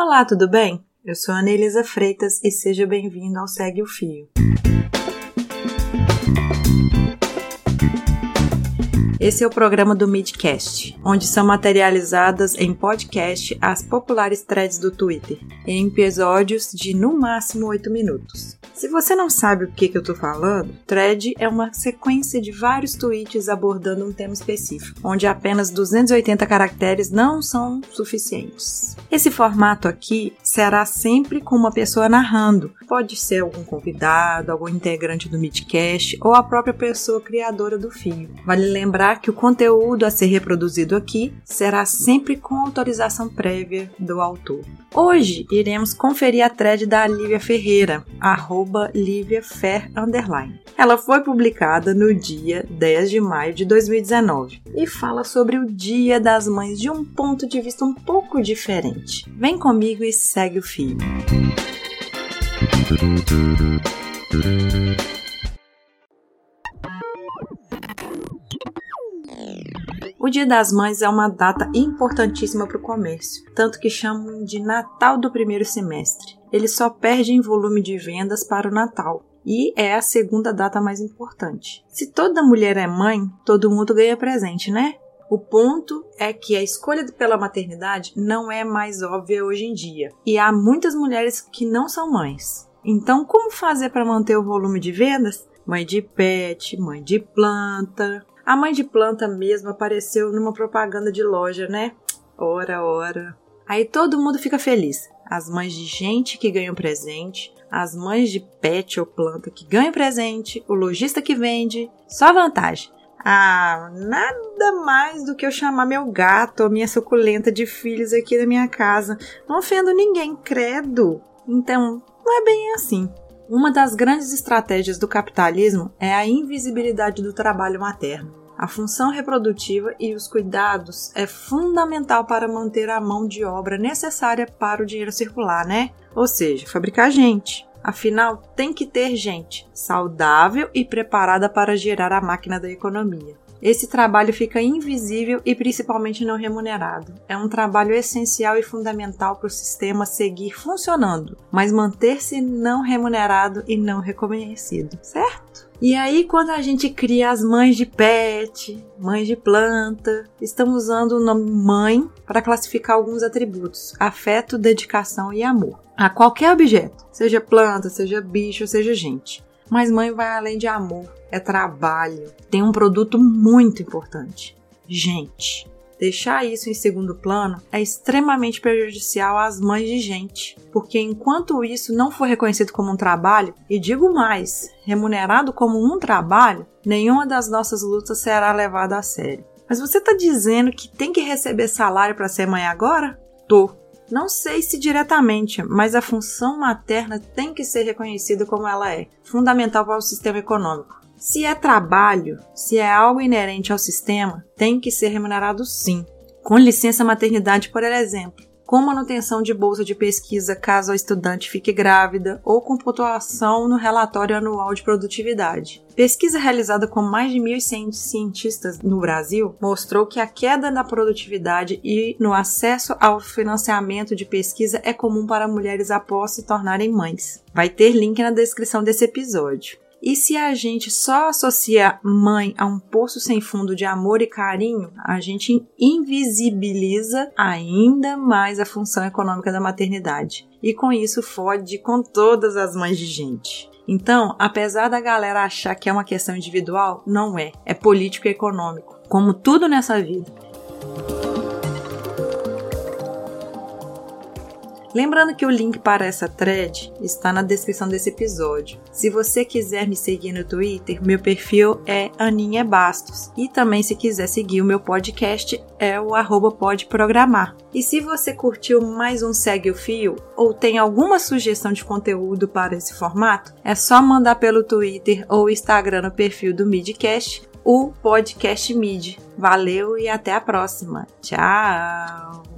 Olá, tudo bem? Eu sou a Anelisa Freitas e seja bem-vindo ao Segue o Fio. Esse é o programa do Midcast, onde são materializadas em podcast as populares threads do Twitter, em episódios de no máximo 8 minutos. Se você não sabe o que, que eu tô falando, thread é uma sequência de vários tweets abordando um tema específico, onde apenas 280 caracteres não são suficientes. Esse formato aqui será sempre com uma pessoa narrando. Pode ser algum convidado, algum integrante do Midcast ou a própria pessoa criadora do fio. Vale lembrar que o conteúdo a ser reproduzido aqui será sempre com autorização prévia do autor. Hoje iremos conferir a thread da Lívia Ferreira, arroba liviafer, underline. Ela foi publicada no dia 10 de maio de 2019 e fala sobre o Dia das Mães de um ponto de vista um pouco diferente. Vem comigo e segue o fio. O Dia das Mães é uma data importantíssima para o comércio, tanto que chamam de Natal do primeiro semestre. Ele só perde em volume de vendas para o Natal, e é a segunda data mais importante. Se toda mulher é mãe, todo mundo ganha presente, né? O ponto é que a escolha pela maternidade não é mais óbvia hoje em dia, e há muitas mulheres que não são mães. Então, como fazer para manter o volume de vendas? Mãe de pet, mãe de planta, a mãe de planta mesmo apareceu numa propaganda de loja, né? Ora, ora. Aí todo mundo fica feliz. As mães de gente que ganham presente, as mães de pet ou planta que ganham presente, o lojista que vende. Só vantagem. Ah, nada mais do que eu chamar meu gato ou minha suculenta de filhos aqui da minha casa. Não ofendo ninguém, credo. Então, não é bem assim. Uma das grandes estratégias do capitalismo é a invisibilidade do trabalho materno. A função reprodutiva e os cuidados é fundamental para manter a mão de obra necessária para o dinheiro circular, né? Ou seja, fabricar gente. Afinal, tem que ter gente saudável e preparada para gerar a máquina da economia. Esse trabalho fica invisível e principalmente não remunerado. É um trabalho essencial e fundamental para o sistema seguir funcionando, mas manter-se não remunerado e não reconhecido, certo? E aí, quando a gente cria as mães de pet, mães de planta, estamos usando o nome mãe para classificar alguns atributos: afeto, dedicação e amor. A qualquer objeto, seja planta, seja bicho, seja gente. Mas mãe vai além de amor, é trabalho. Tem um produto muito importante: gente. Deixar isso em segundo plano é extremamente prejudicial às mães de gente, porque enquanto isso não for reconhecido como um trabalho, e digo mais, remunerado como um trabalho, nenhuma das nossas lutas será levada a sério. Mas você está dizendo que tem que receber salário para ser mãe agora? Tô. Não sei se diretamente, mas a função materna tem que ser reconhecida como ela é, fundamental para o sistema econômico. Se é trabalho, se é algo inerente ao sistema, tem que ser remunerado sim. Com licença maternidade, por exemplo com manutenção de bolsa de pesquisa caso a estudante fique grávida ou com pontuação no relatório anual de produtividade. Pesquisa realizada com mais de 1.100 cientistas no Brasil mostrou que a queda na produtividade e no acesso ao financiamento de pesquisa é comum para mulheres após se tornarem mães. Vai ter link na descrição desse episódio. E se a gente só associa mãe a um poço sem fundo de amor e carinho, a gente invisibiliza ainda mais a função econômica da maternidade. E com isso fode com todas as mães de gente. Então, apesar da galera achar que é uma questão individual, não é. É político e econômico. Como tudo nessa vida. Lembrando que o link para essa thread está na descrição desse episódio. Se você quiser me seguir no Twitter, meu perfil é Aninha Bastos. E também se quiser seguir o meu podcast é o arroba. E se você curtiu mais um Segue o Fio ou tem alguma sugestão de conteúdo para esse formato, é só mandar pelo Twitter ou Instagram no perfil do Midcast, o podcast Mid. Valeu e até a próxima. Tchau!